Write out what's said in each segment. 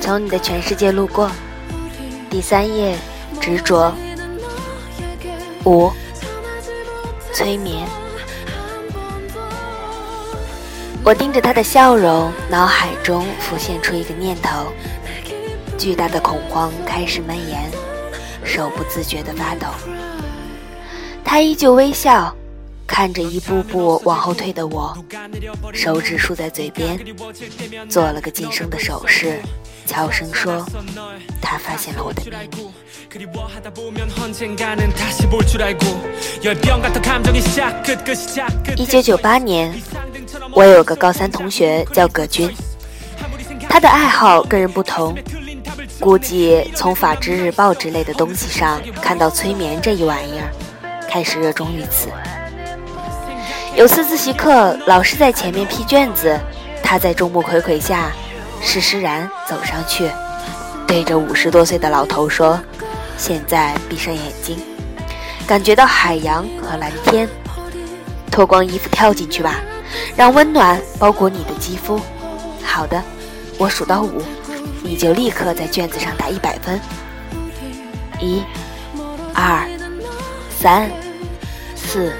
从你的全世界路过，第三页，执着。五，催眠。我盯着他的笑容，脑海中浮现出一个念头，巨大的恐慌开始蔓延手不自觉的发抖。他依旧微笑看着一步步往后退的我手指竖在嘴边做了个噤声的手势悄声说他发现了我的秘密。一九九八年我有个高三同学叫葛军他的爱好跟人不同估计从《法制日报》之类的东西上看到催眠这一玩意儿，开始热衷于此。有次自习课，老师在前面批卷子，他在众目睽睽下，施施然走上去，对着五十多岁的老头说。现在闭上眼睛，感觉到海洋和蓝天，脱光衣服跳进去吧，让温暖包裹你的肌肤。好的，我数到五，你就立刻在卷子上打一百分。一、二、三、四、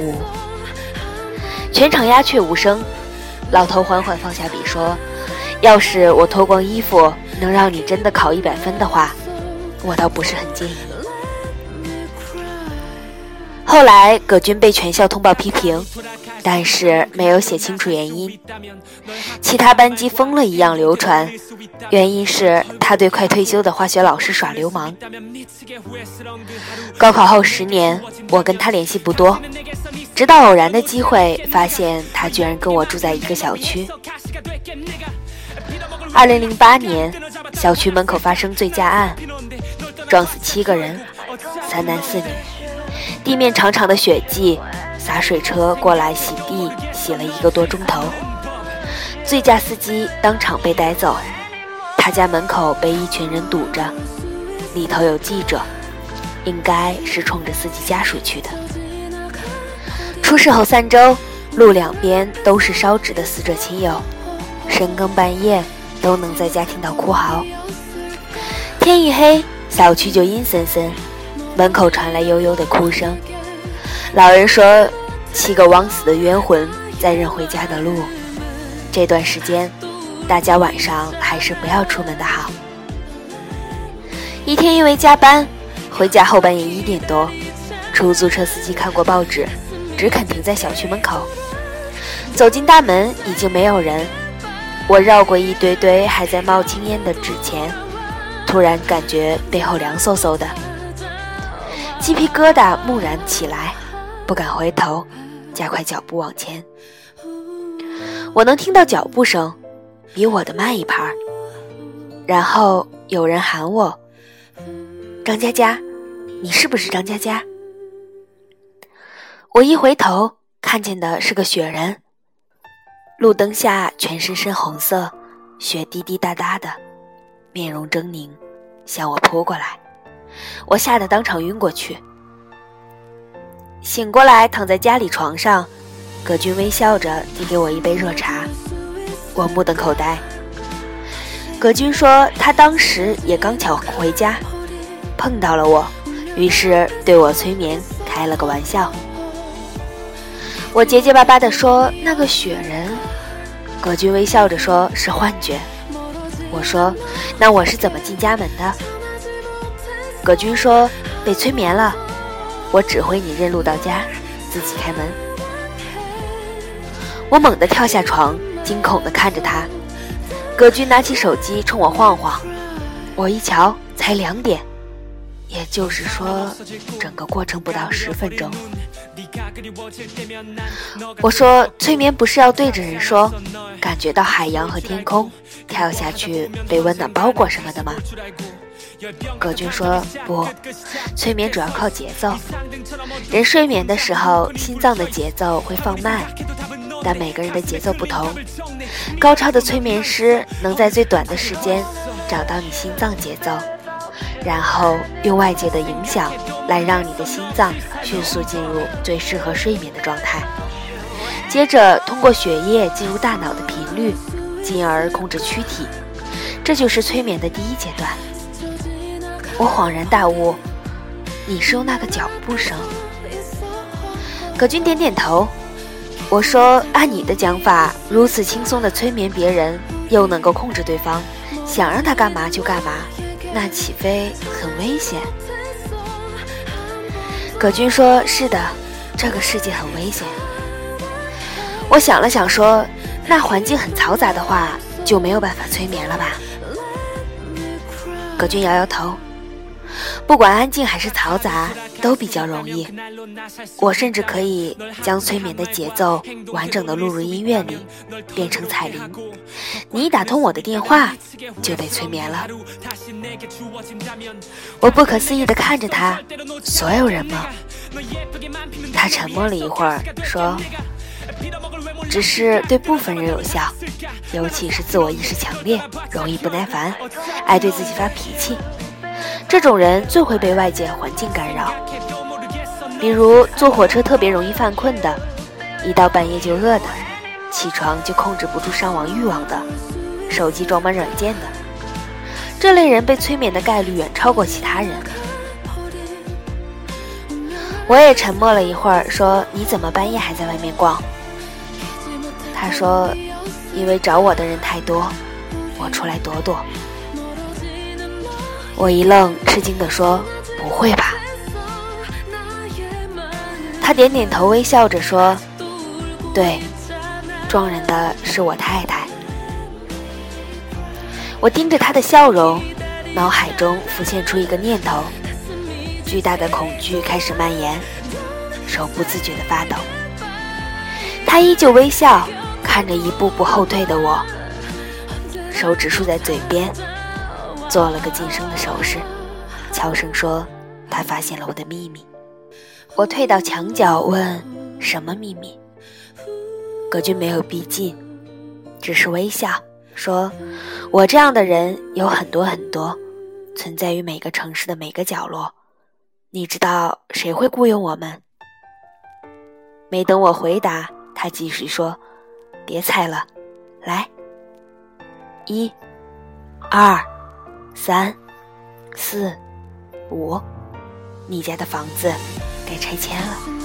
五，全场鸦雀无声。老头缓缓放下笔说：“要是我脱光衣服能让你真的考一百分的话。”我倒不是很介意。后来葛军被全校通报批评，但是没有写清楚原因。其他班级疯了一样流传，原因是他对快退休的化学老师耍流氓。高考后十年，我跟他联系不多，直到偶然的机会发现他居然跟我住在一个小区。二零零八年，小区门口发生醉驾案。撞死七个人，三男四女，地面长长的血迹，洒水车过来洗地，洗了一个多钟头。醉驾司机当场被带走，他家门口被一群人堵着，里头有记者，应该是冲着司机家属去的。出事后三周，路两边都是烧纸的死者亲友，深更半夜都能在家听到哭嚎。天一黑。小区就阴森森，门口传来悠悠的哭声。老人说：“七个枉死的冤魂在认回家的路。”这段时间，大家晚上还是不要出门的好。一天因为加班，回家后半夜一点多，出租车司机看过报纸，只肯停在小区门口。走进大门，已经没有人。我绕过一堆堆还在冒青烟的纸钱。突然感觉背后凉飕飕的，鸡皮疙瘩蓦然起来，不敢回头，加快脚步往前。我能听到脚步声，比我的慢一拍。然后有人喊我：“张佳佳，你是不是张佳佳？”我一回头，看见的是个雪人，路灯下全身深红色，雪滴滴答答的。面容狰狞，向我扑过来，我吓得当场晕过去。醒过来，躺在家里床上，葛军微笑着递给我一杯热茶，我目瞪口呆。葛军说他当时也刚巧回家，碰到了我，于是对我催眠开了个玩笑。我结结巴巴地说那个雪人，葛军微笑着说是幻觉。我说：“那我是怎么进家门的？”葛军说：“被催眠了。”我指挥你认路到家，自己开门。我猛地跳下床，惊恐地看着他。葛军拿起手机冲我晃晃，我一瞧，才两点，也就是说，整个过程不到十分钟。我说：“催眠不是要对着人说，感觉到海洋和天空，跳下去被温暖包裹什么的吗？”葛军说：“不，催眠主要靠节奏。人睡眠的时候，心脏的节奏会放慢，但每个人的节奏不同。高超的催眠师能在最短的时间找到你心脏节奏，然后用外界的影响来让你的心脏迅速进入最适合睡眠的状态，接着通过血液进入大脑的频率，进而控制躯体。这就是催眠的第一阶段。我恍然大悟，你是用那个脚步声。葛军点点头。我说：“按你的讲法，如此轻松的催眠别人，又能够控制对方，想让他干嘛就干嘛，那岂非很危险？”葛军说：“是的，这个世界很危险。”我想了想说：“那环境很嘈杂的话，就没有办法催眠了吧？”葛军摇摇头。不管安静还是嘈杂，都比较容易。我甚至可以将催眠的节奏完整的录入音乐里，变成彩铃。你一打通我的电话，就被催眠了。我不可思议地看着他，所有人吗？他沉默了一会儿，说：“只是对部分人有效，尤其是自我意识强烈、容易不耐烦、爱对自己发脾气。”这种人最会被外界环境干扰，比如坐火车特别容易犯困的，一到半夜就饿的，起床就控制不住上网欲望的，手机装满软件的，这类人被催眠的概率远超过其他人。我也沉默了一会儿，说：“你怎么半夜还在外面逛？”他说：“因为找我的人太多，我出来躲躲。”我一愣，吃惊地说：“不会吧？”他点点头，微笑着说：“对，撞人的是我太太。”我盯着他的笑容，脑海中浮现出一个念头，巨大的恐惧开始蔓延，手不自觉地发抖。他依旧微笑，看着一步步后退的我，手指竖在嘴边。做了个噤声的手势，悄声说：“他发现了我的秘密。”我退到墙角问：“什么秘密？”葛军没有逼近，只是微笑说：“我这样的人有很多很多，存在于每个城市的每个角落。你知道谁会雇佣我们？”没等我回答，他继续说：“别猜了，来，一，二。”三、四、五，你家的房子该拆迁了。